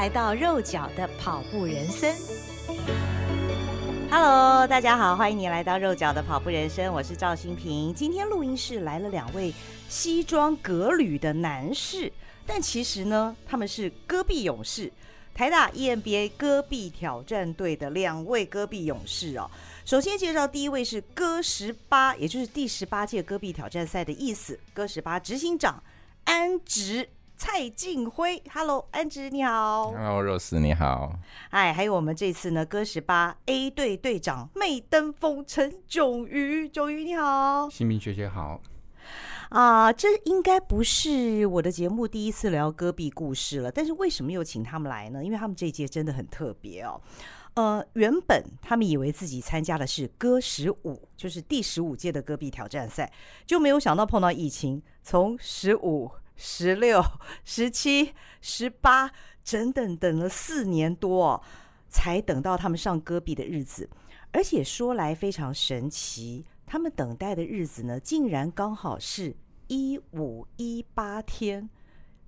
来到肉脚的跑步人生。Hello，大家好，欢迎你来到肉脚的跑步人生，我是赵新平。今天录音室来了两位西装革履的男士，但其实呢，他们是戈壁勇士，台大 EMBA 戈壁挑战队的两位戈壁勇士哦。首先介绍第一位是戈十八，也就是第十八届戈壁挑战赛的意思，戈十八执行长安植。蔡进辉，Hello，安植你好，Hello，肉丝你好，哎，还有我们这次呢，哥十八 A 队队长妹登峰陈炯瑜，炯瑜你好，新民学姐好，啊，这应该不是我的节目第一次聊戈壁故事了，但是为什么又请他们来呢？因为他们这一届真的很特别哦，呃，原本他们以为自己参加的是歌十五，就是第十五届的戈壁挑战赛，就没有想到碰到疫情，从十五。十六、十七、十八，整整等了四年多，才等到他们上戈壁的日子。而且说来非常神奇，他们等待的日子呢，竟然刚好是一五一八天。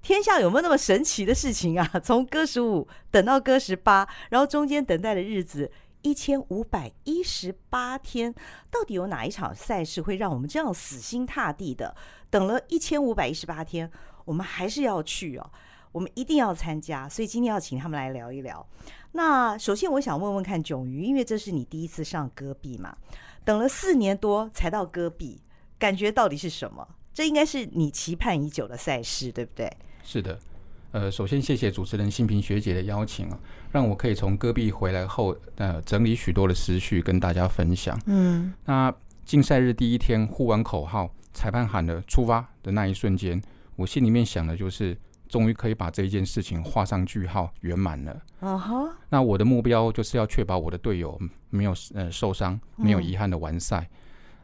天下有没有那么神奇的事情啊？从戈十五等到戈十八，然后中间等待的日子一千五百一十八天，到底有哪一场赛事会让我们这样死心塌地的？等了一千五百一十八天，我们还是要去哦，我们一定要参加，所以今天要请他们来聊一聊。那首先我想问问看炯瑜，因为这是你第一次上戈壁嘛，等了四年多才到戈壁，感觉到底是什么？这应该是你期盼已久的赛事，对不对？是的，呃，首先谢谢主持人新平学姐的邀请啊，让我可以从戈壁回来后，呃，整理许多的思绪跟大家分享。嗯，那竞赛日第一天呼完口号。裁判喊了出发的那一瞬间，我心里面想的就是，终于可以把这一件事情画上句号，圆满了。Uh huh. 那我的目标就是要确保我的队友没有呃受伤，没有遗憾的完赛。嗯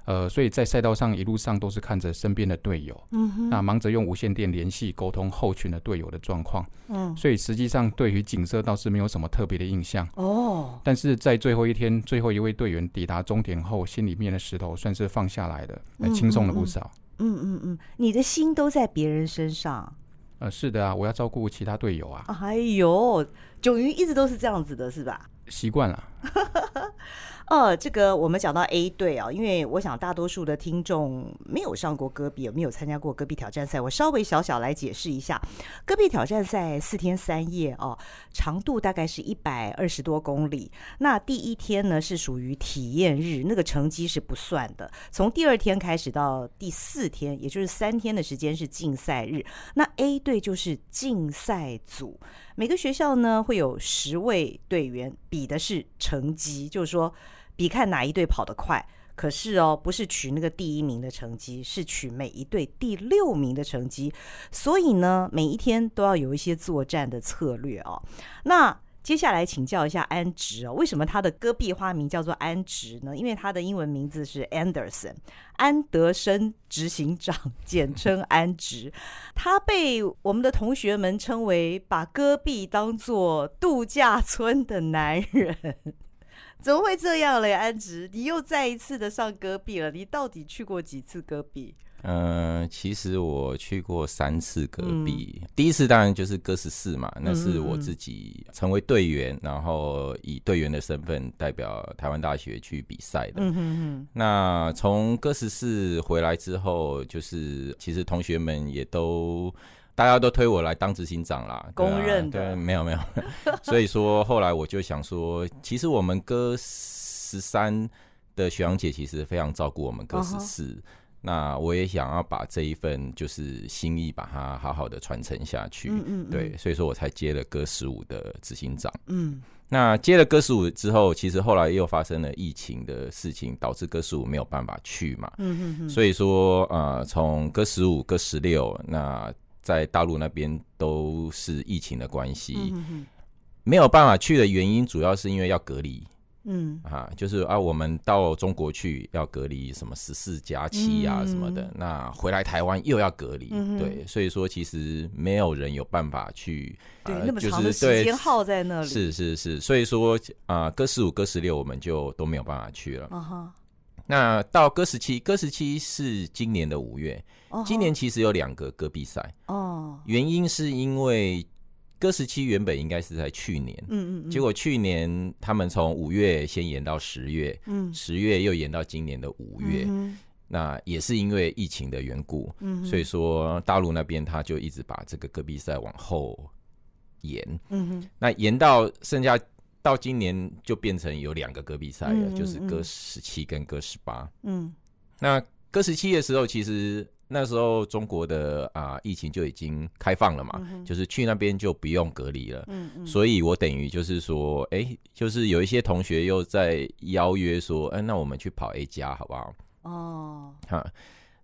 呃，所以在赛道上一路上都是看着身边的队友，嗯哼，那忙着用无线电联系沟通后群的队友的状况，嗯，所以实际上对于景色倒是没有什么特别的印象哦。但是在最后一天，最后一位队员抵达终点后，心里面的石头算是放下来的，轻松了不少。嗯嗯嗯，你的心都在别人身上。呃，是的啊，我要照顾其他队友啊。哎呦，九云一直都是这样子的，是吧？习惯了。哦，这个我们讲到 A 队啊，因为我想大多数的听众没有上过戈壁，没有参加过戈壁挑战赛，我稍微小小来解释一下，戈壁挑战赛四天三夜哦，长度大概是一百二十多公里。那第一天呢是属于体验日，那个成绩是不算的。从第二天开始到第四天，也就是三天的时间是竞赛日。那 A 队就是竞赛组，每个学校呢会有十位队员，比的是成绩，就是说。比看哪一队跑得快，可是哦，不是取那个第一名的成绩，是取每一队第六名的成绩。所以呢，每一天都要有一些作战的策略哦。那接下来请教一下安植哦，为什么他的戈壁花名叫做安植呢？因为他的英文名字是 Anderson，安德森执行长，简称安植。他被我们的同学们称为把戈壁当作度假村的男人。怎么会这样嘞？安植，你又再一次的上戈壁了。你到底去过几次戈壁？嗯、呃，其实我去过三次戈壁。嗯、第一次当然就是戈十四嘛，那是我自己成为队员，嗯、然后以队员的身份代表台湾大学去比赛的。嗯哼哼。那从戈十四回来之后，就是其实同学们也都。大家都推我来当执行长啦，啊、公认的。对，没有没有，所以说后来我就想说，其实我们哥十三的学长姐其实非常照顾我们哥十四，uh huh. 那我也想要把这一份就是心意把它好好的传承下去。嗯嗯嗯对，所以说我才接了歌十五的执行长。嗯，那接了歌十五之后，其实后来又发生了疫情的事情，导致歌十五没有办法去嘛。嗯嗯嗯，所以说呃，从歌十五、歌十六那。在大陆那边都是疫情的关系，没有办法去的原因，主要是因为要隔离。嗯。啊，就是啊，我们到中国去要隔离什么十四加七啊什么的，嗯、那回来台湾又要隔离，嗯、对，所以说其实没有人有办法去，对，呃、那么长的时间耗在那里，是是是，所以说啊，歌十五、歌十六我们就都没有办法去了。Uh huh、那到歌十七，歌十七是今年的五月，uh 今年其实有两个歌比赛。哦，uh 原因是因为。歌十七原本应该是在去年，嗯嗯，结果去年他们从五月先延到十月，嗯，十月又延到今年的五月，嗯，那也是因为疫情的缘故，嗯，所以说大陆那边他就一直把这个戈壁赛往后延，嗯，那延到剩下到今年就变成有两个歌比赛了，就是歌十七跟歌十八，嗯，那歌十七的时候其实。那时候中国的啊、呃、疫情就已经开放了嘛，嗯、就是去那边就不用隔离了。嗯嗯，所以我等于就是说，哎、欸，就是有一些同学又在邀约说，哎、欸，那我们去跑 A 加好不好？哦，哈，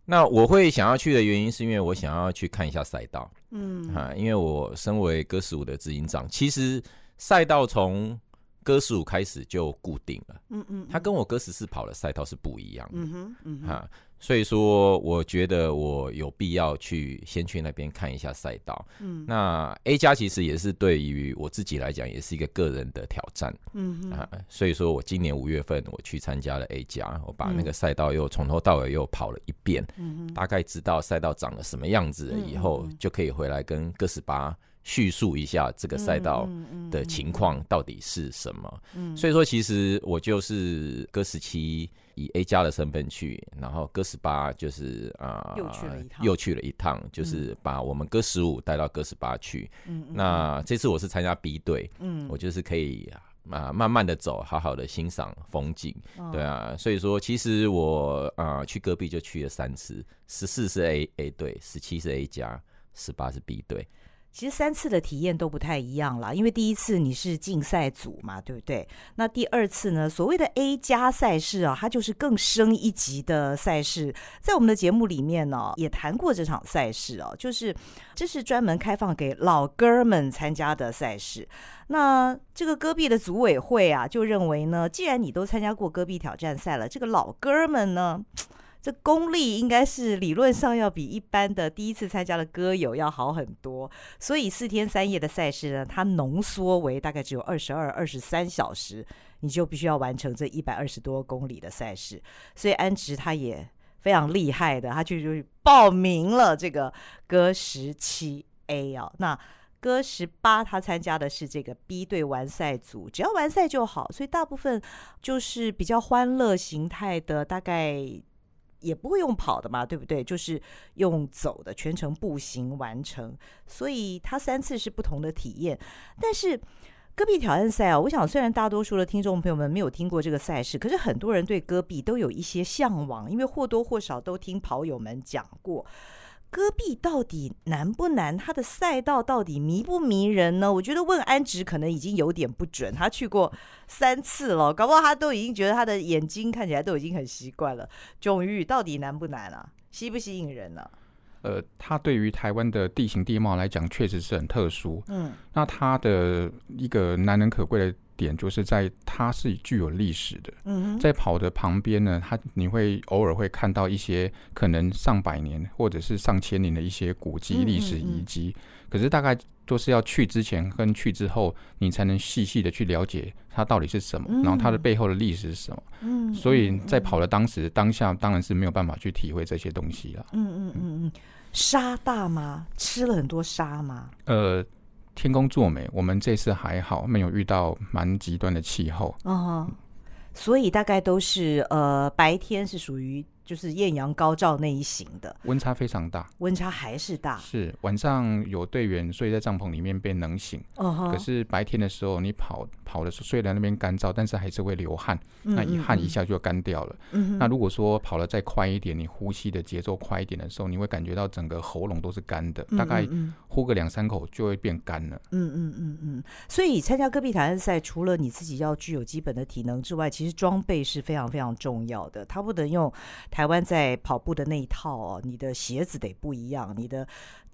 那我会想要去的原因是因为我想要去看一下赛道。嗯，哈，因为我身为歌十五的执行长，其实赛道从哥十五开始就固定了。嗯嗯，他跟我哥十四跑的赛道是不一样的。嗯哼，嗯哼，哈。所以说，我觉得我有必要去先去那边看一下赛道。嗯，那 A 加其实也是对于我自己来讲，也是一个个人的挑战。嗯哼啊，所以说我今年五月份我去参加了 A 加，我把那个赛道又从头到尾又跑了一遍，嗯哼，大概知道赛道长了什么样子了以后，就可以回来跟哥十八叙述一下这个赛道的情况到底是什么。嗯，所以说其实我就是哥十七。以 A 加的身份去，然后哥十八就是啊，呃、又去了一趟，又去了一趟，就是把我们哥十五带到哥十八去。嗯，那这次我是参加 B 队，嗯，我就是可以啊慢慢的走，好好的欣赏风景。嗯、对啊，所以说其实我啊、呃、去戈壁就去了三次，十四是 A A 队，十七是 A 加，十八是 B 队。其实三次的体验都不太一样了，因为第一次你是竞赛组嘛，对不对？那第二次呢，所谓的 A 加赛事啊，它就是更升一级的赛事。在我们的节目里面呢，也谈过这场赛事哦，就是这是专门开放给老哥们参加的赛事。那这个戈壁的组委会啊，就认为呢，既然你都参加过戈壁挑战赛了，这个老哥们呢。这功力应该是理论上要比一般的第一次参加的歌友要好很多，所以四天三夜的赛事呢，它浓缩为大概只有二十二、二十三小时，你就必须要完成这一百二十多公里的赛事。所以安植他也非常厉害的，他就就报名了这个歌十七 A 啊。那歌十八他参加的是这个 B 队完赛组，只要完赛就好，所以大部分就是比较欢乐形态的，大概。也不会用跑的嘛，对不对？就是用走的，全程步行完成。所以他三次是不同的体验。但是戈壁挑战赛啊，我想虽然大多数的听众朋友们没有听过这个赛事，可是很多人对戈壁都有一些向往，因为或多或少都听跑友们讲过。戈壁到底难不难？它的赛道到底迷不迷人呢？我觉得问安植可能已经有点不准，他去过三次了，搞不好他都已经觉得他的眼睛看起来都已经很习惯了。迥豫到底难不难啊？吸不吸引人呢？呃，它对于台湾的地形地貌来讲，确实是很特殊。嗯，那它的一个难能可贵的。点就是在它是具有历史的，嗯在跑的旁边呢，它你会偶尔会看到一些可能上百年或者是上千年的一些古迹、历史遗迹。可是大概都是要去之前跟去之后，你才能细细的去了解它到底是什么，然后它的背后的历史是什么。嗯所以在跑的当时当下，当然是没有办法去体会这些东西了。嗯嗯嗯嗯，沙大吗？吃了很多沙吗？呃。天公作美，我们这次还好，没有遇到蛮极端的气候。哦，所以大概都是呃白天是属于。就是艳阳高照那一型的，温差非常大，温差还是大。是晚上有队员睡在帐篷里面被冷醒，哦、uh，huh、可是白天的时候你跑跑的时候虽然那边干燥，但是还是会流汗，嗯嗯嗯，那一汗一下就干掉了。嗯，那如果说跑得再快一点，你呼吸的节奏快一点的时候，你会感觉到整个喉咙都是干的，大概呼个两三口就会变干了。嗯嗯嗯嗯，所以参加戈壁挑战赛，除了你自己要具有基本的体能之外，其实装备是非常非常重要的，它不能用。台湾在跑步的那一套哦，你的鞋子得不一样，你的。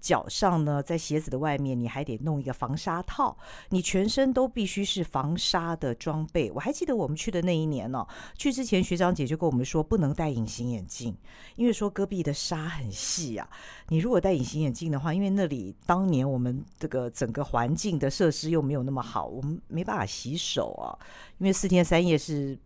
脚上呢，在鞋子的外面，你还得弄一个防沙套，你全身都必须是防沙的装备。我还记得我们去的那一年呢、哦，去之前学长姐就跟我们说，不能戴隐形眼镜，因为说戈壁的沙很细啊。你如果戴隐形眼镜的话，因为那里当年我们这个整个环境的设施又没有那么好，我们没办法洗手啊，因为四天三夜是。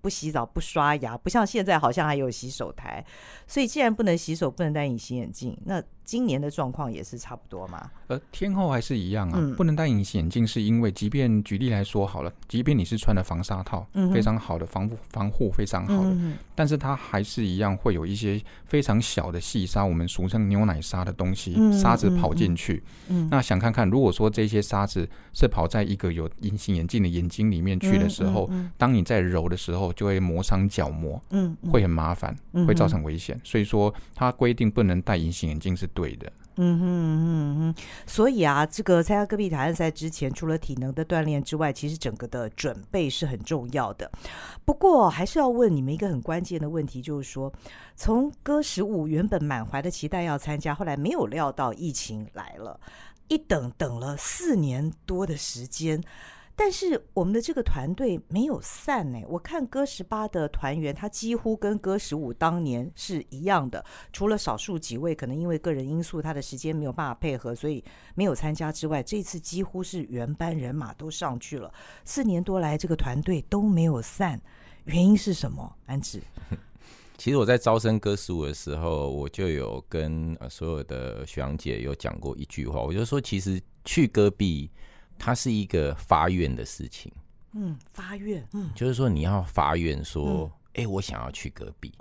不洗澡不刷牙，不像现在好像还有洗手台，所以既然不能洗手，不能戴隐形眼镜，那今年的状况也是差不多嘛？呃，天后还是一样啊，嗯、不能戴隐形眼镜是因为，即便举例来说好了，即便你是穿了防沙套，嗯、非常好的防护防护非常好的，嗯、但是它还是一样会有一些非常小的细沙，我们俗称牛奶沙的东西，嗯、沙子跑进去。嗯、那想看看，如果说这些沙子是跑在一个有隐形眼镜的眼睛里面去的时候，当你在揉的时候，就会磨伤角膜，嗯，嗯会很麻烦，嗯、会造成危险。所以说，它规定不能戴隐形眼镜是对对的。嗯哼嗯哼，所以啊，这个参加戈壁挑战赛之前，除了体能的锻炼之外，其实整个的准备是很重要的。不过，还是要问你们一个很关键的问题，就是说，从戈十五原本满怀的期待要参加，后来没有料到疫情来了，一等等了四年多的时间。但是我们的这个团队没有散呢。我看歌十八的团员，他几乎跟歌十五当年是一样的，除了少数几位可能因为个人因素，他的时间没有办法配合，所以没有参加之外，这次几乎是原班人马都上去了。四年多来，这个团队都没有散，原因是什么？安植，其实我在招生歌十五的时候，我就有跟所有的学长姐有讲过一句话，我就说，其实去戈壁。它是一个发愿的事情，嗯，发愿，嗯，就是说你要发愿说，哎、嗯。欸，我想要去隔壁。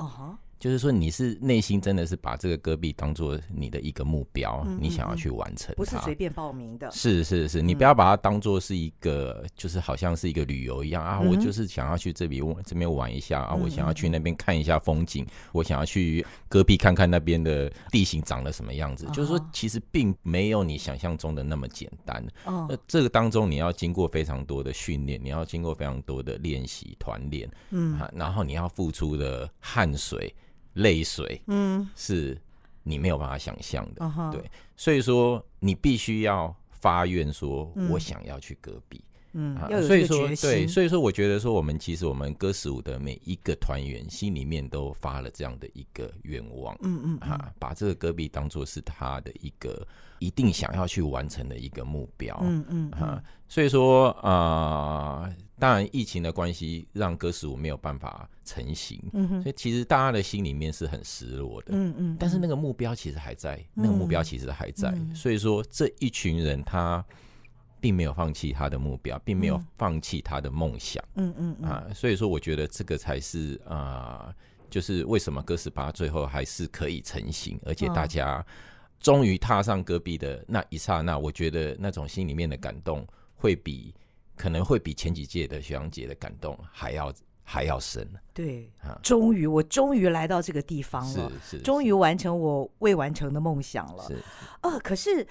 就是说，你是内心真的是把这个戈壁当做你的一个目标，嗯嗯嗯，你想要去完成，不是随便报名的。是是是，你不要把它当做是一个，嗯、就是好像是一个旅游一样啊。嗯、我就是想要去这边这边玩一下啊，我想要去那边看一下风景，我想要去戈壁看看那边的地形长得什么样子。哦、就是说，其实并没有你想象中的那么简单。哦，那这个当中你要经过非常多的训练，你要经过非常多的练习团练，嗯，然后你要付出的汗水。泪水，嗯，是你没有办法想象的，嗯、对，所以说你必须要发愿说，我想要去戈壁，嗯，所以说对，所以说我觉得说，我们其实我们歌十五的每一个团员心里面都发了这样的一个愿望，嗯嗯，哈、啊，把这个戈壁当做是他的一个一定想要去完成的一个目标，嗯嗯，哈、啊，所以说啊。呃当然，疫情的关系让歌十五没有办法成型，嗯哼，所以其实大家的心里面是很失落的，嗯嗯。但是那个目标其实还在，那个目标其实还在，所以说这一群人他并没有放弃他的目标，并没有放弃他的梦想，嗯嗯啊，所以说我觉得这个才是啊，就是为什么哥斯巴最后还是可以成型，而且大家终于踏上戈壁的那一刹那，我觉得那种心里面的感动会比。可能会比前几届的学长姐的感动还要还要深。对，终于我终于来到这个地方了，是是，终于完成我未完成的梦想了。是，呃，可是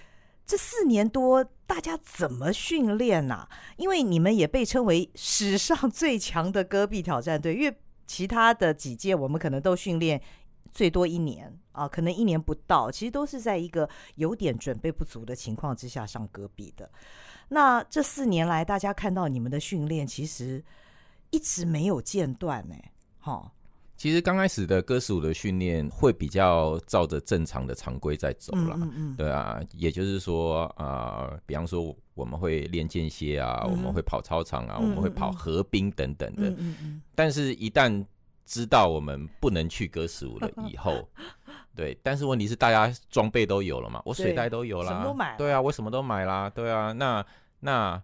这四年多大家怎么训练呐？因为你们也被称为史上最强的戈壁挑战队，因为其他的几届我们可能都训练最多一年啊，可能一年不到，其实都是在一个有点准备不足的情况之下上戈壁的。那这四年来，大家看到你们的训练，其实一直没有间断呢。哈，其实刚开始的歌十五的训练会比较照着正常的常规在走啦。嗯嗯，对啊，也就是说啊、呃，比方说我们会练间歇啊，嗯、我们会跑操场啊，嗯、我们会跑河滨等等的。嗯嗯嗯。但是，一旦知道我们不能去歌十五了 以后。对，但是问题是大家装备都有了嘛，我水袋都有啦，什么都买，对啊，我什么都买啦，对啊，那那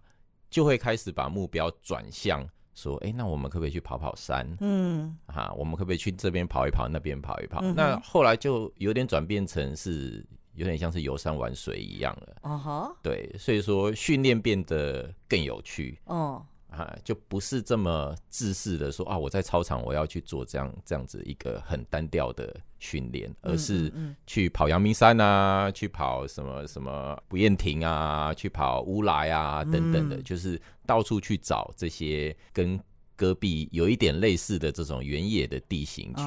就会开始把目标转向说，哎，那我们可不可以去跑跑山？嗯，哈，我们可不可以去这边跑一跑，那边跑一跑？嗯、那后来就有点转变成是有点像是游山玩水一样了。哦哈，对，所以说训练变得更有趣。哦。啊，就不是这么自私的说啊，我在操场我要去做这样这样子一个很单调的训练，而是去跑阳明山啊，去跑什么什么不厌亭啊，去跑乌来啊等等的，就是到处去找这些跟戈壁有一点类似的这种原野的地形，去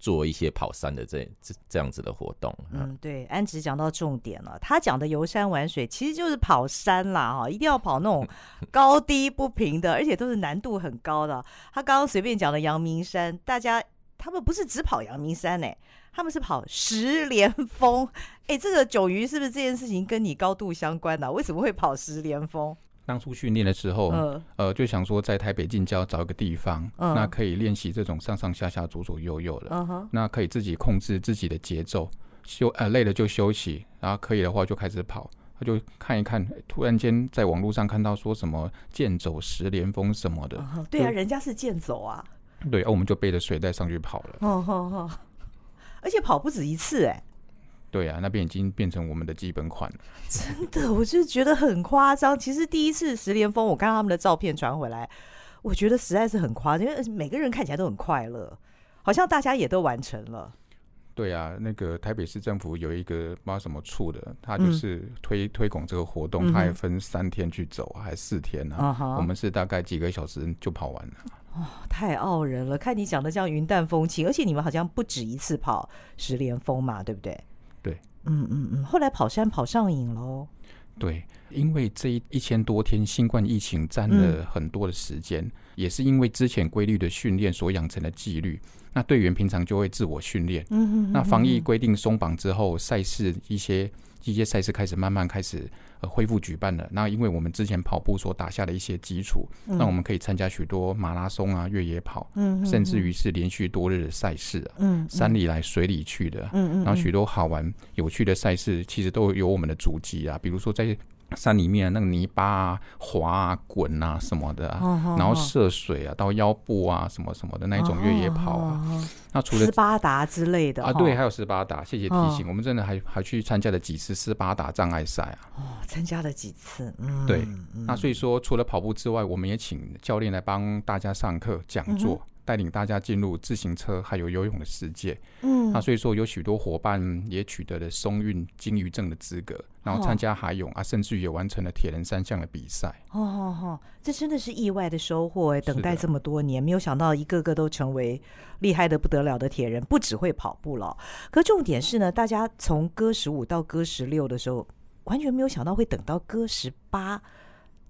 做一些跑山的这这这样子的活动。嗯，对，安吉讲到重点了，他讲的游山玩水其实就是跑山啦，哈，一定要跑那种 高低不平的，而且都是难度很高的。他刚刚随便讲的阳明山，大家他们不是只跑阳明山呢、欸，他们是跑十连峰。哎，这个九鱼是不是这件事情跟你高度相关呢、啊？为什么会跑十连峰？当初训练的时候，呃，呃，就想说在台北近郊找一个地方，呃、那可以练习这种上上下下、左左右右的，呃、那可以自己控制自己的节奏，休呃累了就休息，然后可以的话就开始跑。他就看一看，突然间在网络上看到说什么健走十连峰什么的，呃、对啊，人家是健走啊，对，啊，我们就背着水袋上去跑了，哦哦哦，而且跑不止一次，哎。对啊，那边已经变成我们的基本款了。真的，我就觉得很夸张。其实第一次十连峰，我看到他们的照片传回来，我觉得实在是很夸张，因为每个人看起来都很快乐，好像大家也都完成了。对啊，那个台北市政府有一个不知道什么处的，他就是推、嗯、推广这个活动，他还分三天去走，还是四天呢、我们是大概几个小时就跑完了。哦，太傲人了！看你讲的这样云淡风轻，而且你们好像不止一次跑十连峰嘛，对不对？对，嗯嗯嗯，后来跑山跑上瘾喽。对，因为这一一千多天新冠疫情占了很多的时间，嗯、也是因为之前规律的训练所养成的纪律。那队员平常就会自我训练，嗯嗯嗯嗯，那防疫规定松绑之后，赛事一些。一些赛事开始慢慢开始呃恢复举办了。那因为我们之前跑步所打下的一些基础，那、嗯、我们可以参加许多马拉松啊、越野跑，嗯，甚至于是连续多日的赛事啊，嗯，嗯，山里来水里去的，嗯，然后许多好玩有趣的赛事，其实都有我们的足迹啊，比如说在。山里面那个泥巴啊、滑啊、滚啊什么的，啊，然后涉水啊、到腰部啊什么什么的那种越野跑啊。那除了斯巴达之类的啊，对，还有斯巴达。谢谢提醒，我们真的还还去参加了几次斯巴达障碍赛啊。哦，参加了几次，嗯对。那所以说，除了跑步之外，我们也请教练来帮大家上课讲座。带领大家进入自行车还有游泳的世界，嗯，那所以说有许多伙伴也取得了松韵金鱼证的资格，然后参加海泳啊，甚至于也完成了铁人三项的比赛。哦哦哦，这真的是意外的收获哎！等待这么多年，没有想到一个个都成为厉害的不得了的铁人，不只会跑步了。可重点是呢，大家从歌十五到歌十六的时候，完全没有想到会等到歌十八。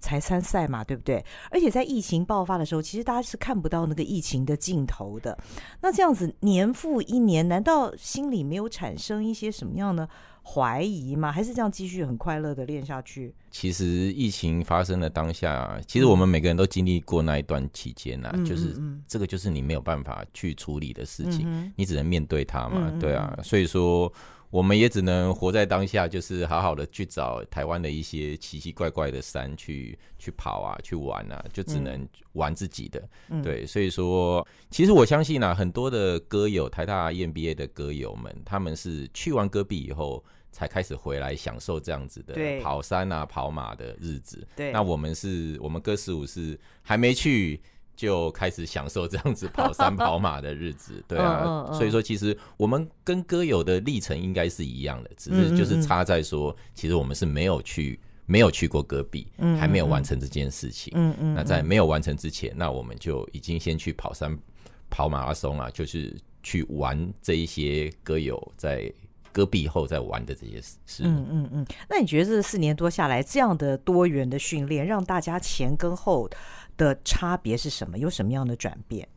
才参赛嘛，对不对？而且在疫情爆发的时候，其实大家是看不到那个疫情的尽头的。那这样子年复一年，难道心里没有产生一些什么样的怀疑吗？还是这样继续很快乐的练下去？其实疫情发生的当下，其实我们每个人都经历过那一段期间呐、啊，嗯、就是这个就是你没有办法去处理的事情，嗯、你只能面对它嘛，嗯、对啊，所以说。我们也只能活在当下，就是好好的去找台湾的一些奇奇怪怪的山去去跑啊，去玩啊，就只能玩自己的。嗯、对，所以说，其实我相信啊，很多的歌友，台大 EMBA 的歌友们，他们是去完戈壁以后，才开始回来享受这样子的跑山啊、跑马的日子。对，那我们是，我们哥十五是还没去。就开始享受这样子跑山 跑马的日子，对啊，所以说其实我们跟歌友的历程应该是一样的，只是就是差在说，其实我们是没有去没有去过戈壁，还没有完成这件事情。嗯嗯。那在没有完成之前，那我们就已经先去跑山跑马拉松啊，就是去玩这一些歌友在戈壁后在玩的这些事。嗯嗯嗯。那你觉得这四年多下来，这样的多元的训练，让大家前跟后的差别是什么？有什么样的转变？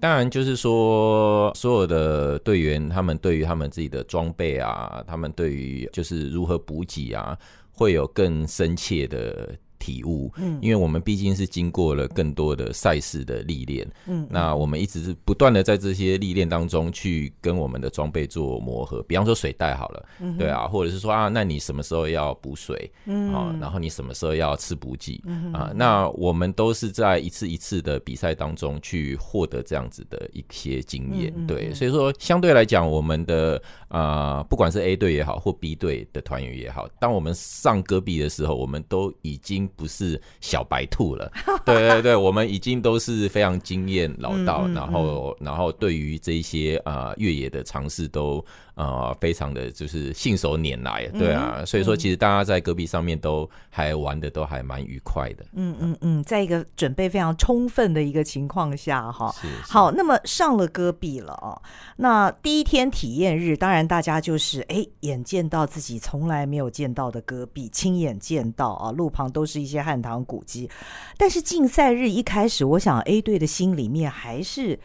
当然，就是说，所有的队员他们对于他们自己的装备啊，他们对于就是如何补给啊，会有更深切的。体悟，嗯，因为我们毕竟是经过了更多的赛事的历练，嗯，那我们一直是不断的在这些历练当中去跟我们的装备做磨合。比方说水袋好了，嗯，对啊，或者是说啊，那你什么时候要补水，嗯，啊，然后你什么时候要吃补剂，嗯，啊，那我们都是在一次一次的比赛当中去获得这样子的一些经验，嗯，对，所以说相对来讲，我们的啊，不管是 A 队也好，或 B 队的团员也好，当我们上戈壁的时候，我们都已经。不是小白兔了，对对对，我们已经都是非常经验老道，然后然后对于这些啊越野的尝试都呃，非常的就是信手拈来，对啊，嗯、所以说其实大家在戈壁上面都还玩的都还蛮愉快的。嗯嗯嗯，在一个准备非常充分的一个情况下，哈，好，那么上了戈壁了哦，那第一天体验日，当然大家就是哎，眼见到自己从来没有见到的戈壁，亲眼见到啊，路旁都是一些汉唐古迹。但是竞赛日一开始，我想 A 队的心里面还是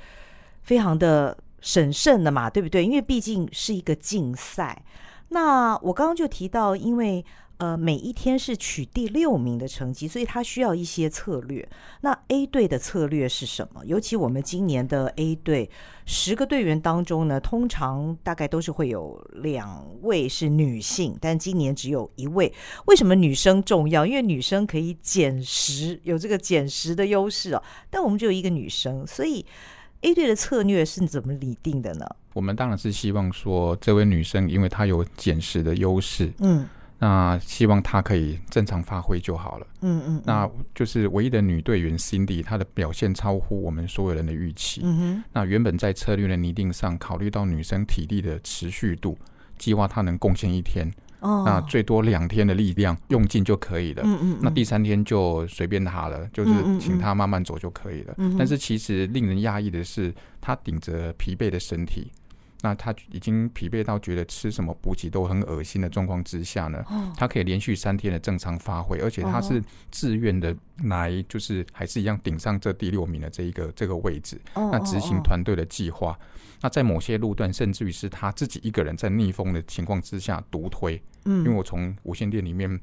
非常的。审慎的嘛，对不对？因为毕竟是一个竞赛。那我刚刚就提到，因为呃每一天是取第六名的成绩，所以他需要一些策略。那 A 队的策略是什么？尤其我们今年的 A 队十个队员当中呢，通常大概都是会有两位是女性，但今年只有一位。为什么女生重要？因为女生可以减十，有这个减十的优势哦。但我们只有一个女生，所以。A 队的策略是怎么拟定的呢？我们当然是希望说，这位女生因为她有减时的优势，嗯，那希望她可以正常发挥就好了，嗯嗯，那就是唯一的女队员 Cindy，她的表现超乎我们所有人的预期，嗯哼，那原本在策略的拟定上，考虑到女生体力的持续度，计划她能贡献一天。哦，那最多两天的力量用尽就可以了。嗯嗯，那第三天就随便他了，就是请他慢慢走就可以了。嗯，但是其实令人压抑的是，他顶着疲惫的身体，那他已经疲惫到觉得吃什么补给都很恶心的状况之下呢，他可以连续三天的正常发挥，而且他是自愿的来，就是还是一样顶上这第六名的这一个这个位置。那执行团队的计划。那在某些路段，甚至于是他自己一个人在逆风的情况之下独推，嗯，因为我从无线电里面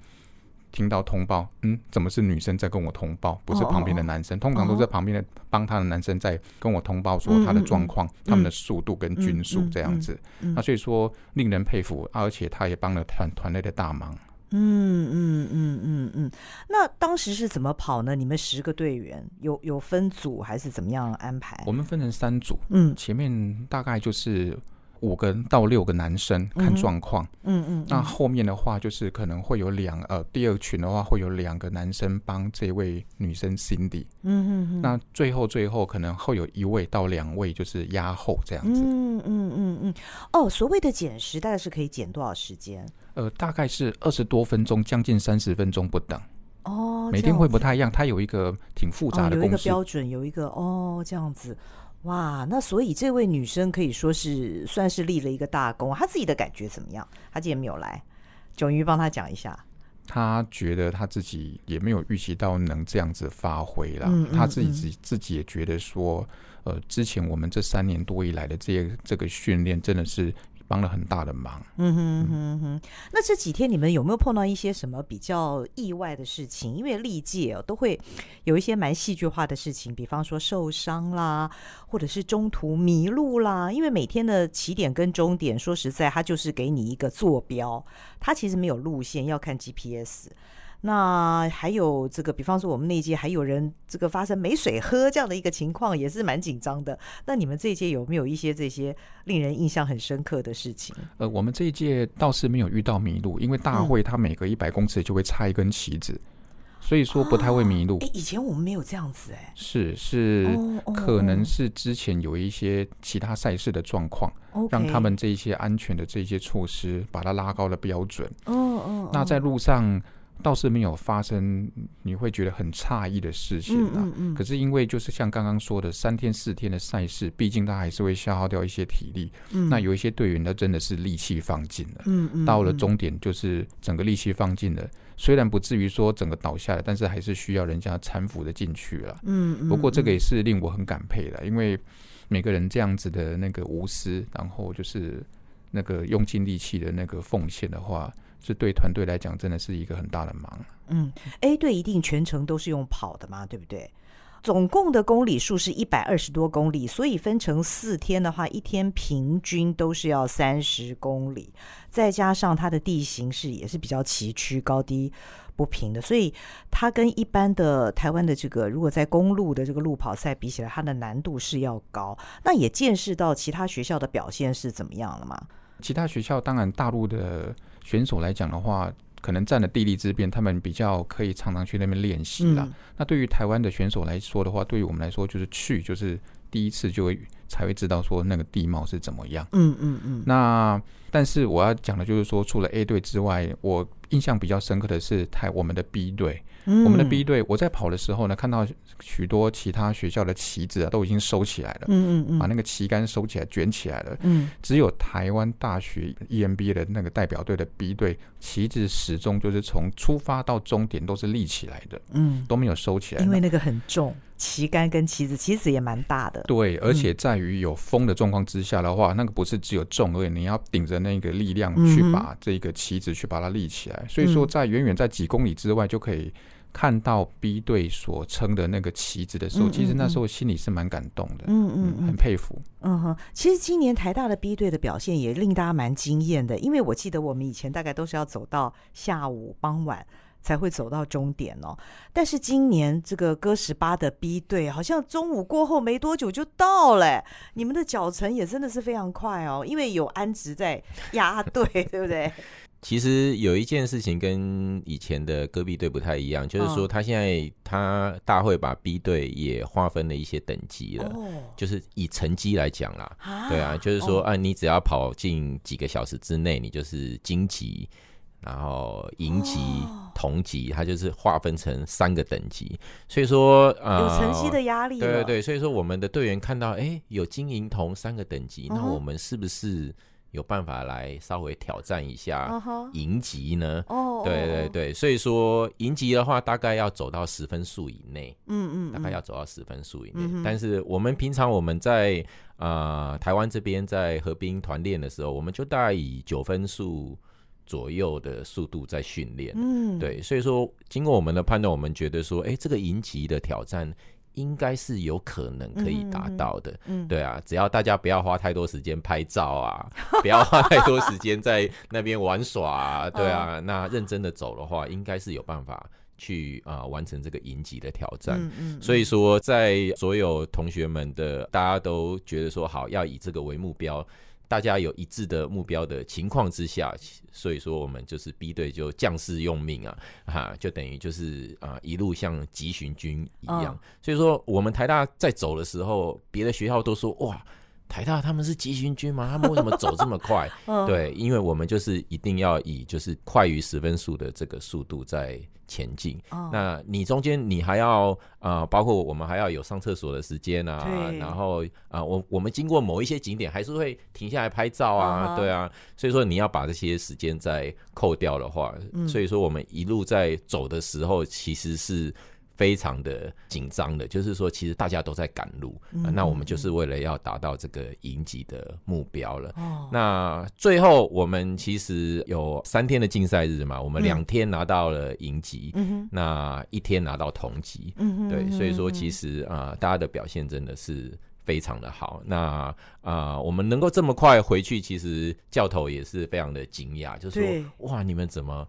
听到通报，嗯，怎么是女生在跟我通报，不是旁边的男生？通常都是旁边的帮他的男生在跟我通报说他的状况、他们的速度跟均速这样子。那所以说令人佩服，而且他也帮了团团队的大忙。嗯嗯嗯嗯嗯，那当时是怎么跑呢？你们十个队员有有分组还是怎么样安排？我们分成三组，嗯，前面大概就是。五个到六个男生看状况，嗯嗯，那后面的话就是可能会有两呃，第二群的话会有两个男生帮这位女生 Cindy，嗯嗯，那最后最后可能会有一位到两位就是压后这样子，嗯嗯嗯嗯，哦，所谓的减时大概是可以减多少时间？呃，大概是二十多分钟，将近三十分钟不等。哦，每天会不太一样，它有一个挺复杂的有一个标准，有一个哦这样子。哇，那所以这位女生可以说是算是立了一个大功，她自己的感觉怎么样？她今天没有来，炯瑜帮她讲一下。她觉得她自己也没有预期到能这样子发挥了，她、嗯嗯嗯、自己自自己也觉得说，呃，之前我们这三年多以来的这些这个训练真的是。帮了很大的忙。嗯哼哼哼，那这几天你们有没有碰到一些什么比较意外的事情？因为历届哦都会有一些蛮戏剧化的事情，比方说受伤啦，或者是中途迷路啦。因为每天的起点跟终点，说实在，它就是给你一个坐标，它其实没有路线，要看 GPS。那还有这个，比方说我们那一届还有人这个发生没水喝这样的一个情况，也是蛮紧张的。那你们这一届有没有一些这些令人印象很深刻的事情？呃，我们这一届倒是没有遇到迷路，因为大会它每隔一百公尺就会插一根旗子，嗯、所以说不太会迷路。哎、哦，以前我们没有这样子哎。是是，可能是之前有一些其他赛事的状况，哦、让他们这一些安全的这些措施把它拉高了标准。嗯嗯，嗯，那在路上。倒是没有发生你会觉得很诧异的事情啊。嗯嗯嗯。可是因为就是像刚刚说的三天四天的赛事，毕竟他还是会消耗掉一些体力。嗯。那有一些队员他真的是力气放尽了。到了终点就是整个力气放尽了，虽然不至于说整个倒下来，但是还是需要人家搀扶的进去了。嗯嗯。不过这个也是令我很感佩的，因为每个人这样子的那个无私，然后就是那个用尽力气的那个奉献的话。这对团队来讲真的是一个很大的忙。嗯，A 队一定全程都是用跑的嘛，对不对？总共的公里数是一百二十多公里，所以分成四天的话，一天平均都是要三十公里，再加上它的地形是也是比较崎岖、高低不平的，所以它跟一般的台湾的这个如果在公路的这个路跑赛比起来，它的难度是要高。那也见识到其他学校的表现是怎么样了吗？其他学校当然大陆的。选手来讲的话，可能占了地利之便，他们比较可以常常去那边练习啦。嗯、那对于台湾的选手来说的话，对于我们来说就是去就是第一次就会才会知道说那个地貌是怎么样。嗯嗯嗯。那但是我要讲的就是说，除了 A 队之外，我印象比较深刻的是台我们的 B 队。嗯、我们的 B 队，我在跑的时候呢，看到许多其他学校的旗子啊，都已经收起来了。嗯嗯嗯，把那个旗杆收起来，卷起来了。嗯，只有台湾大学 EMBA 的那个代表队的 B 队，旗子始终就是从出发到终点都是立起来的。嗯，都没有收起来。因为那个很重，旗杆跟旗子，旗子也蛮大的。对，而且在于有风的状况之下的话，嗯、那个不是只有重而已，你要顶着那个力量去把这个旗子去把它立起来。嗯、所以说，在远远在几公里之外就可以。看到 B 队所撑的那个旗子的时候，嗯嗯嗯，其实那时候心里是蛮感动的，嗯嗯，嗯，很佩服。嗯哼，其实今年台大的 B 队的表现也令大家蛮惊艳的，因为我记得我们以前大概都是要走到下午傍晚才会走到终点哦，但是今年这个哥十八的 B 队好像中午过后没多久就到了，你们的脚程也真的是非常快哦，因为有安植在压队，对不对？其实有一件事情跟以前的戈壁队不太一样，就是说他现在他大会把 B 队也划分了一些等级了，就是以成绩来讲啦，对啊，就是说啊，你只要跑进几个小时之内，你就是金级，然后银级、铜级，它就是划分成三个等级，所以说啊，有成绩的压力，对对对，所以说我们的队员看到哎有金银铜三个等级，那我们是不是？有办法来稍微挑战一下银级呢？哦，对对对，所以说银级的话，大概要走到十分数以内。嗯嗯，大概要走到十分数以内。但是我们平常我们在啊台湾这边在河滨团练的时候，我们就大概以九分数左右的速度在训练。嗯，对，所以说经过我们的判断，我们觉得说，哎，这个银级的挑战。应该是有可能可以达到的，嗯，对啊，只要大家不要花太多时间拍照啊，不要花太多时间在那边玩耍啊，对啊，那认真的走的话，应该是有办法去啊完成这个银级的挑战。嗯嗯，所以说，在所有同学们的大家都觉得说好，要以这个为目标。大家有一致的目标的情况之下，所以说我们就是 B 队就将士用命啊，哈，就等于就是啊一路像急行军一样。所以说我们台大在走的时候，别的学校都说哇，台大他们是急行军吗？他们为什么走这么快？对，因为我们就是一定要以就是快于十分速的这个速度在。前进，那你中间你还要啊、呃，包括我们还要有上厕所的时间啊，然后啊、呃，我我们经过某一些景点还是会停下来拍照啊，uh. 对啊，所以说你要把这些时间再扣掉的话，嗯、所以说我们一路在走的时候其实是。非常的紧张的，就是说，其实大家都在赶路，那我们就是为了要达到这个营级的目标了。哦，那最后我们其实有三天的竞赛日嘛，我们两天拿到了银级，嗯，那一天拿到铜级，嗯，对，所以说其实啊，呃，大家的表现真的是非常的好。那啊，呃，我们能够这么快回去，其实教头也是非常的惊讶，就是说，哇，你们怎么？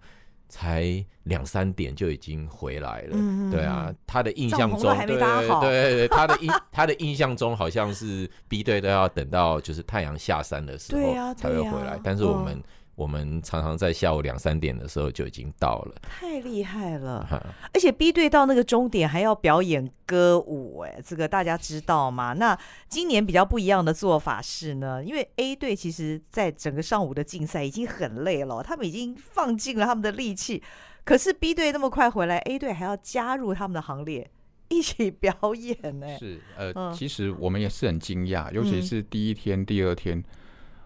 才两三点就已经回来了，嗯、对啊，他的印象中，对对对，他的印他的印象中好像是 B 队都要等到就是太阳下山的时候才会回来，啊啊、但是我们。嗯我们常常在下午两三点的时候就已经到了，太厉害了！哈而且 B 队到那个终点还要表演歌舞，哎，这个大家知道吗？那今年比较不一样的做法是呢，因为 A 队其实在整个上午的竞赛已经很累了，他们已经放尽了他们的力气，可是 B 队那么快回来，A 队还要加入他们的行列一起表演呢。是，呃，嗯、其实我们也是很惊讶，尤其是第一天、第二天，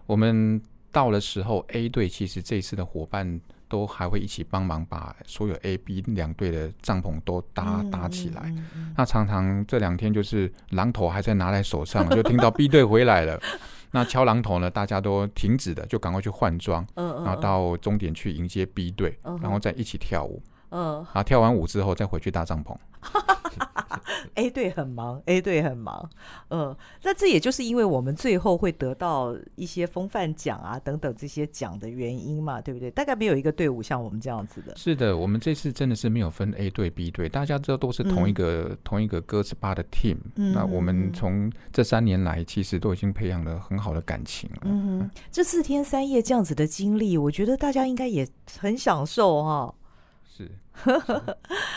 我们。到的时候，A 队其实这次的伙伴都还会一起帮忙，把所有 A、B 两队的帐篷都搭搭起来。嗯嗯嗯、那常常这两天就是榔头还在拿在手上，就听到 B 队回来了。那敲榔头呢，大家都停止的，就赶快去换装，嗯嗯、然后到终点去迎接 B 队，嗯、然后再一起跳舞。嗯，然后跳完舞之后再回去搭帐篷。A 队很忙，A 队很忙，呃，那这也就是因为我们最后会得到一些风范奖啊等等这些奖的原因嘛，对不对？大概没有一个队伍像我们这样子的。是的，我们这次真的是没有分 A 队、B 队，大家知道都是同一个、嗯、同一个歌词吧的 team。嗯，那我们从这三年来，其实都已经培养了很好的感情了。嗯，这四天三夜这样子的经历，我觉得大家应该也很享受哈、哦。是。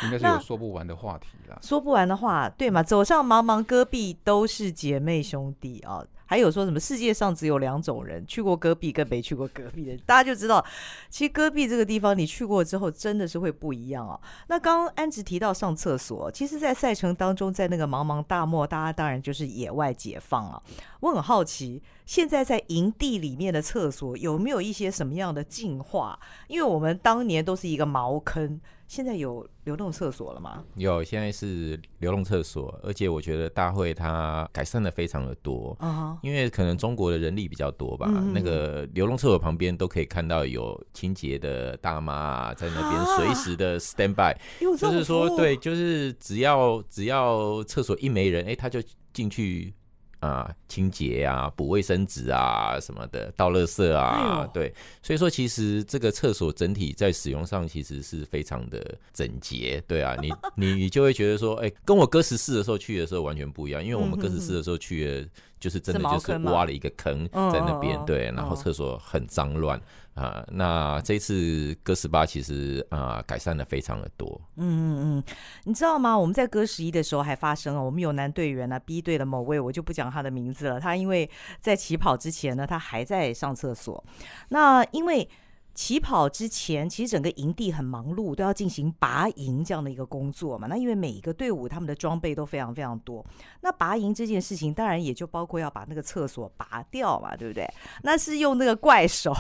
应该是有说不完的话题啦。说不完的话，对嘛？走上茫茫戈壁，都是姐妹兄弟啊。还有说什么世界上只有两种人，去过戈壁跟没去过戈壁的，大家就知道，其实戈壁这个地方，你去过之后，真的是会不一样啊。那刚刚安吉提到上厕所，其实，在赛程当中，在那个茫茫大漠，大家当然就是野外解放啊。我很好奇，现在在营地里面的厕所有没有一些什么样的进化？因为我们当年都是一个茅坑。现在有流动厕所了吗？有，现在是流动厕所，而且我觉得大会它改善的非常的多。Uh -huh. 因为可能中国的人力比较多吧，uh. 那个流动厕所旁边都可以看到有清洁的大妈在那边随时的 stand by，、uh. 就是说，对，就是只要只要厕所一没人，哎、欸，他就进去。啊，清洁啊，补卫生纸啊，什么的，倒垃圾啊、哎，对，所以说其实这个厕所整体在使用上其实是非常的整洁，对啊，你 你就会觉得说，哎、欸，跟我哥十四的时候去的时候完全不一样，因为我们哥十四的时候去的就是真的就是挖了一个坑在那边，对，然后厕所很脏乱。啊，那这次哥十八其实啊改善的非常的多。嗯嗯嗯，你知道吗？我们在哥十一的时候还发生了，我们有男队员呢，B 队的某位，我就不讲他的名字了。他因为在起跑之前呢，他还在上厕所。那因为。起跑之前，其实整个营地很忙碌，都要进行拔营这样的一个工作嘛。那因为每一个队伍他们的装备都非常非常多，那拔营这件事情当然也就包括要把那个厕所拔掉嘛，对不对？那是用那个怪手。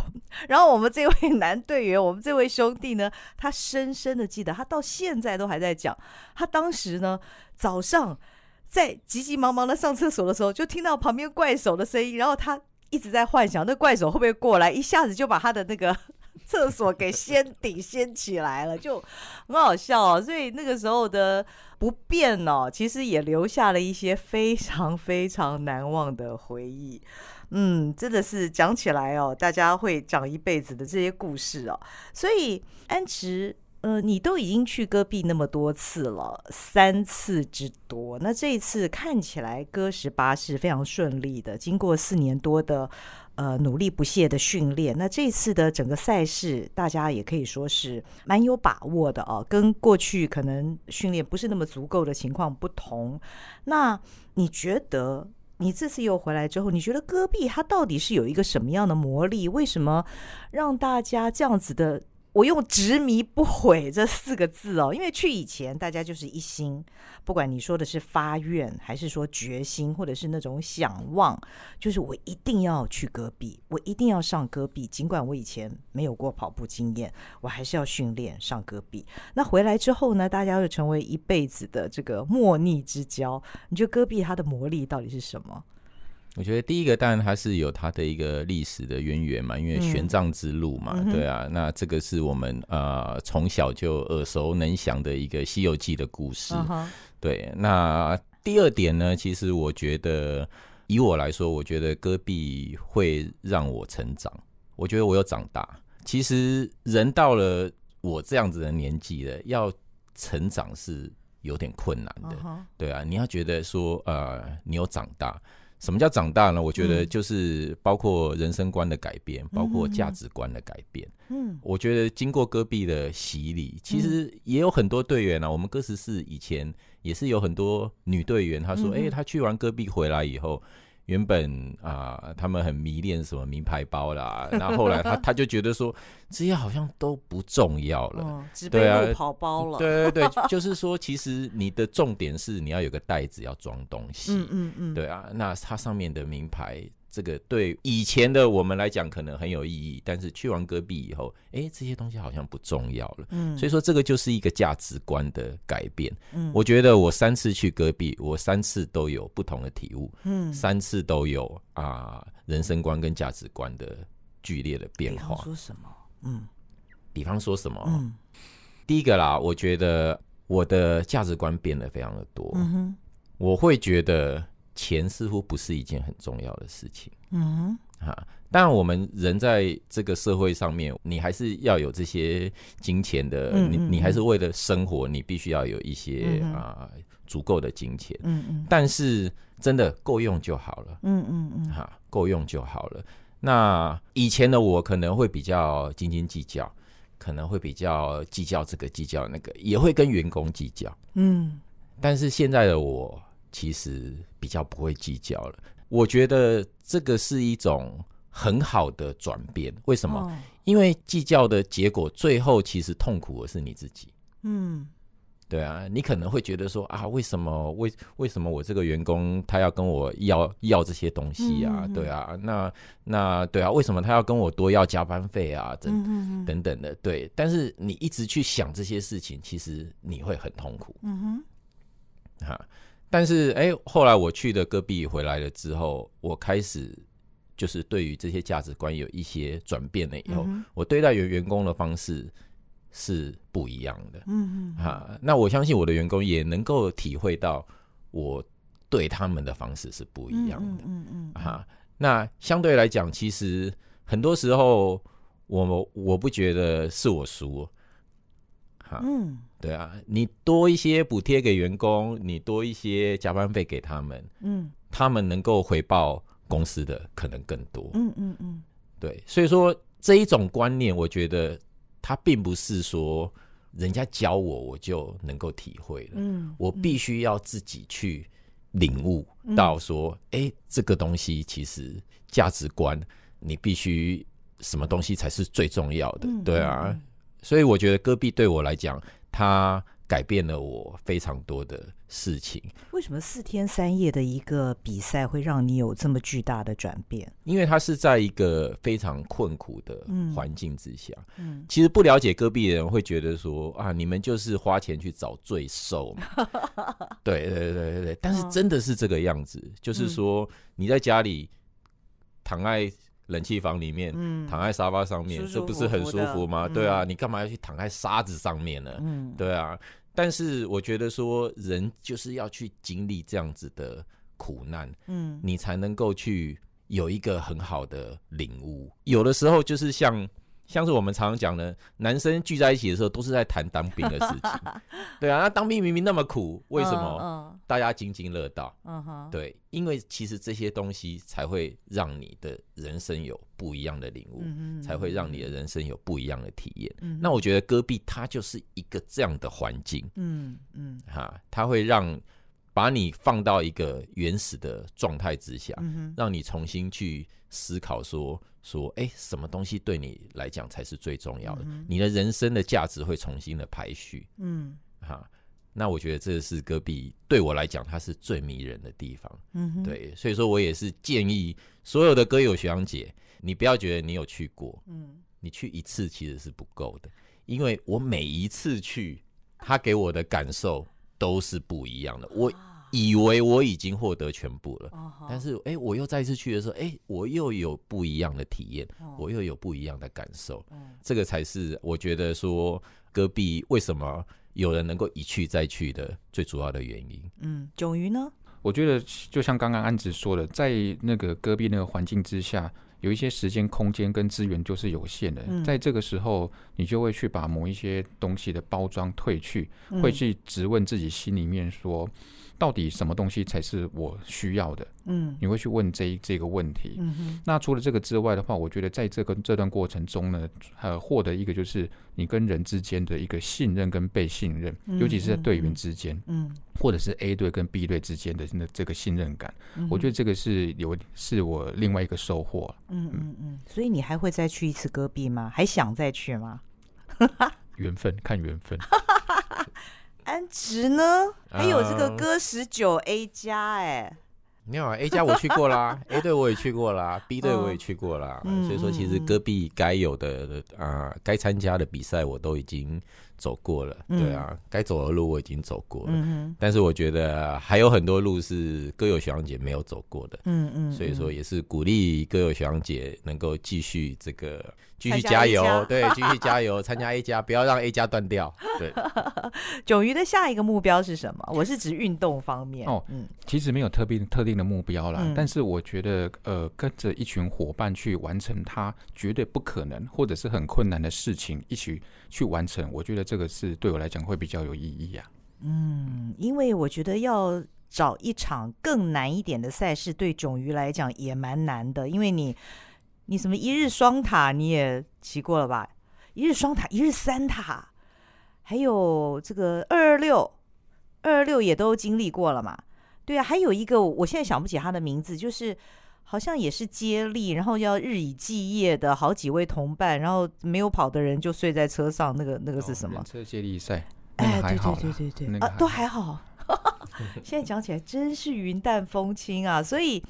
然后我们这位 男队员，我们这位兄弟呢，他深深的记得，他到现在都还在讲，他当时呢早上在急急忙忙的上厕所的时候，就听到旁边怪手的声音，然后他一直在幻想那怪手会不会过来，一下子就把他的那个。厕所给掀顶掀起来了，就很好笑哦。所以那个时候的不便哦，其实也留下了一些非常非常难忘的回忆。嗯，真的是讲起来哦，大家会讲一辈子的这些故事哦。所以安琪，呃，你都已经去戈壁那么多次了，三次之多。那这一次看起来戈十八是非常顺利的，经过四年多的。呃，努力不懈的训练。那这次的整个赛事，大家也可以说是蛮有把握的哦。跟过去可能训练不是那么足够的情况不同。那你觉得，你这次又回来之后，你觉得戈壁它到底是有一个什么样的魔力？为什么让大家这样子的？我用执迷不悔这四个字哦，因为去以前大家就是一心，不管你说的是发愿，还是说决心，或者是那种想望，就是我一定要去戈壁，我一定要上戈壁。尽管我以前没有过跑步经验，我还是要训练上戈壁。那回来之后呢，大家又成为一辈子的这个莫逆之交。你觉得戈壁它的魔力到底是什么？我觉得第一个当然它是有它的一个历史的渊源嘛，因为玄奘之路嘛，嗯、对啊，那这个是我们呃从小就耳熟能详的一个《西游记》的故事。嗯、对，那第二点呢，其实我觉得以我来说，我觉得戈壁会让我成长。我觉得我有长大。其实人到了我这样子的年纪了，要成长是有点困难的。嗯、对啊，你要觉得说呃，你有长大。什么叫长大呢？我觉得就是包括人生观的改变，嗯、包括价值观的改变。嗯，我觉得经过戈壁的洗礼，其实也有很多队员啊。我们哥十四以前也是有很多女队员，她说：“哎、欸，她去完戈壁回来以后。”原本啊、呃，他们很迷恋什么名牌包啦，然后后来他他就觉得说，这些好像都不重要了，哦、只背路跑包了。对对对，就是说，其实你的重点是你要有个袋子要装东西。嗯嗯嗯，对啊，那它上面的名牌。这个对以前的我们来讲可能很有意义，但是去完戈壁以后，哎，这些东西好像不重要了。嗯，所以说这个就是一个价值观的改变。嗯，我觉得我三次去戈壁，我三次都有不同的体悟。嗯，三次都有啊，人生观跟价值观的剧烈的变化。说什么？嗯，比方说什么？嗯，第一个啦，我觉得我的价值观变得非常的多。嗯哼，我会觉得钱似乎不是一件很重要的事情。嗯哼，哈。当然，我们人在这个社会上面，你还是要有这些金钱的。嗯嗯嗯，你你还是为了生活，你必须要有一些啊、呃、足够的金钱。嗯嗯。但是真的够用就好了。嗯嗯嗯。哈，够用就好了。那以前的我可能会比较斤斤计较，可能会比较计较这个计较那个，也会跟员工计较。嗯。但是现在的我其实比较不会计较了。我觉得这个是一种。很好的转变，为什么？Oh. 因为计较的结果，最后其实痛苦的是你自己。嗯，对啊，你可能会觉得说啊，为什么？为为什么我这个员工他要跟我要要这些东西啊？嗯、对啊，那那对啊，为什么他要跟我多要加班费啊？等、嗯、等等的，对。但是你一直去想这些事情，其实你会很痛苦。嗯哼，哈。但是哎、欸，后来我去的戈壁回来了之后，我开始。就是对于这些价值观有一些转变了以后，嗯、我对待员员工的方式是不一样的。嗯嗯，哈，那我相信我的员工也能够体会到我对他们的方式是不一样的。嗯嗯嗯，哈，那相对来讲，其实很多时候我我不觉得是我输。哈，嗯，对啊，你多一些补贴给员工，你多一些加班费给他们，嗯，他们能够回报。公司的可能更多，嗯嗯嗯，对，所以说这一种观念，我觉得它并不是说人家教我我就能够体会了，嗯，我必须要自己去领悟到说，哎，这个东西其实价值观，你必须什么东西才是最重要的，对啊，所以我觉得戈壁对我来讲，它。改变了我非常多的事情。为什么四天三夜的一个比赛会让你有这么巨大的转变？因为它是在一个非常困苦的环境之下。嗯，其实不了解戈壁的人会觉得说啊，你们就是花钱去找罪受嘛。对对对对对，但是真的是这个样子，就是说你在家里躺在冷气房里面，嗯，躺在沙发上面，这不是很舒服吗？对啊，你干嘛要去躺在沙子上面呢？嗯，对啊。但是我觉得说，人就是要去经历这样子的苦难，嗯，你才能够去有一个很好的领悟。有的时候就是像。像是我们常常讲的，男生聚在一起的时候，都是在谈当兵的事情。对啊，那当兵明明那么苦，为什么大家津津乐道？嗯哼，对，因为其实这些东西才会让你的人生有不一样的领悟，才会让你的人生有不一样的体验。那我觉得戈壁它就是一个这样的环境。嗯嗯，哈，它会让把你放到一个原始的状态之下，让你重新去思考说。说，哎，什么东西对你来讲才是最重要的？嗯、你的人生的价值会重新的排序。嗯，哈，那我觉得这是戈壁对我来讲，它是最迷人的地方。嗯，对，所以说我也是建议所有的歌友学长姐，你不要觉得你有去过，嗯，你去一次其实是不够的，因为我每一次去，他给我的感受都是不一样的。我。以为我已经获得全部了，但是哎，我又再次去的时候，哎，我又有不一样的体验，我又有不一样的感受，嗯这个才是我觉得说戈壁为什么有人能够一去再去的最主要的原因。嗯，迥瑜呢？我觉得就像刚刚安子说的，在那个戈壁那个环境之下，有一些时间、空间跟资源就是有限的，在这个时候，你就会去把某一些东西的包装褪去，会去质问自己心里面说。到底什么东西才是我需要的？嗯，你会去问这一这个问题。嗯哼。那除了这个之外的话，我觉得在这个这段过程中呢，呃，获得一个就是你跟人之间的一个信任跟被信任，嗯、尤其是在队员之间，嗯，或者是 A 队跟 B 队之间的那这个信任感，嗯、我觉得这个是有是我另外一个收获。嗯嗯嗯。所以你还会再去一次戈壁吗？还想再去吗？缘分，看缘分。安植呢？还有这个歌十九 A 加哎，没有啊，A 加我去过啦，A 队我也去过啦，B 队我也去过啦，所以说其实戈壁该有的啊，该参加的比赛我都已经走过了，对啊，该、嗯、走的路我已经走过了。嗯但是我觉得还有很多路是歌友学长姐没有走过的。嗯嗯。所以说也是鼓励歌友学长姐能够继续这个继续加油，对，继续加油，参加 A 加，不要让 A 加断掉。对。炯瑜的下一个目标是什么？我是指运动方面。哦，嗯，其实没有特别特定的目标啦，嗯、但是我觉得呃，跟着一群伙伴去完成它绝对不可能或者是很困难的事情，一起去完成，我觉得。这个是对我来讲会比较有意义呀、啊。嗯，因为我觉得要找一场更难一点的赛事，对炯瑜来讲也蛮难的。因为你，你什么一日双塔你也骑过了吧？一日双塔、一日三塔，还有这个二二六、二二六也都经历过了嘛？对啊，还有一个我现在想不起他的名字，就是。好像也是接力，然后要日以继夜的好几位同伴，然后没有跑的人就睡在车上。那个那个是什么？车接力赛。哎，对对对对对，啊，都还好。现在讲起来真是云淡风轻啊，所以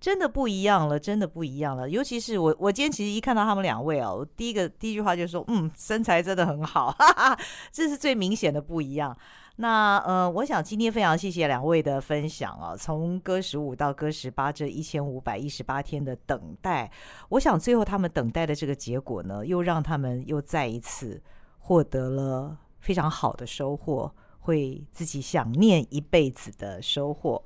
真的不一样了，真的不一样了。尤其是我，我今天其实一看到他们两位哦，第一个第一句话就说，嗯，身材真的很好，这是最明显的不一样。那呃，我想今天非常谢谢两位的分享啊，从歌十五到歌十八这一千五百一十八天的等待，我想最后他们等待的这个结果呢，又让他们又再一次获得了非常好的收获，会自己想念一辈子的收获。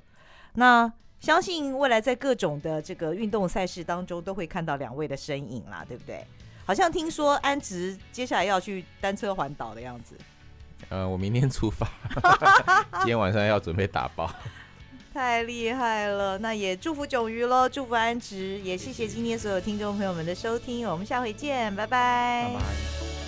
那相信未来在各种的这个运动赛事当中，都会看到两位的身影啦，对不对？好像听说安植接下来要去单车环岛的样子。呃，我明天出发，今天晚上要准备打包。太厉害了，那也祝福炯瑜喽，祝福安植，也谢谢今天所有听众朋友们的收听，我们下回见，拜拜。拜拜。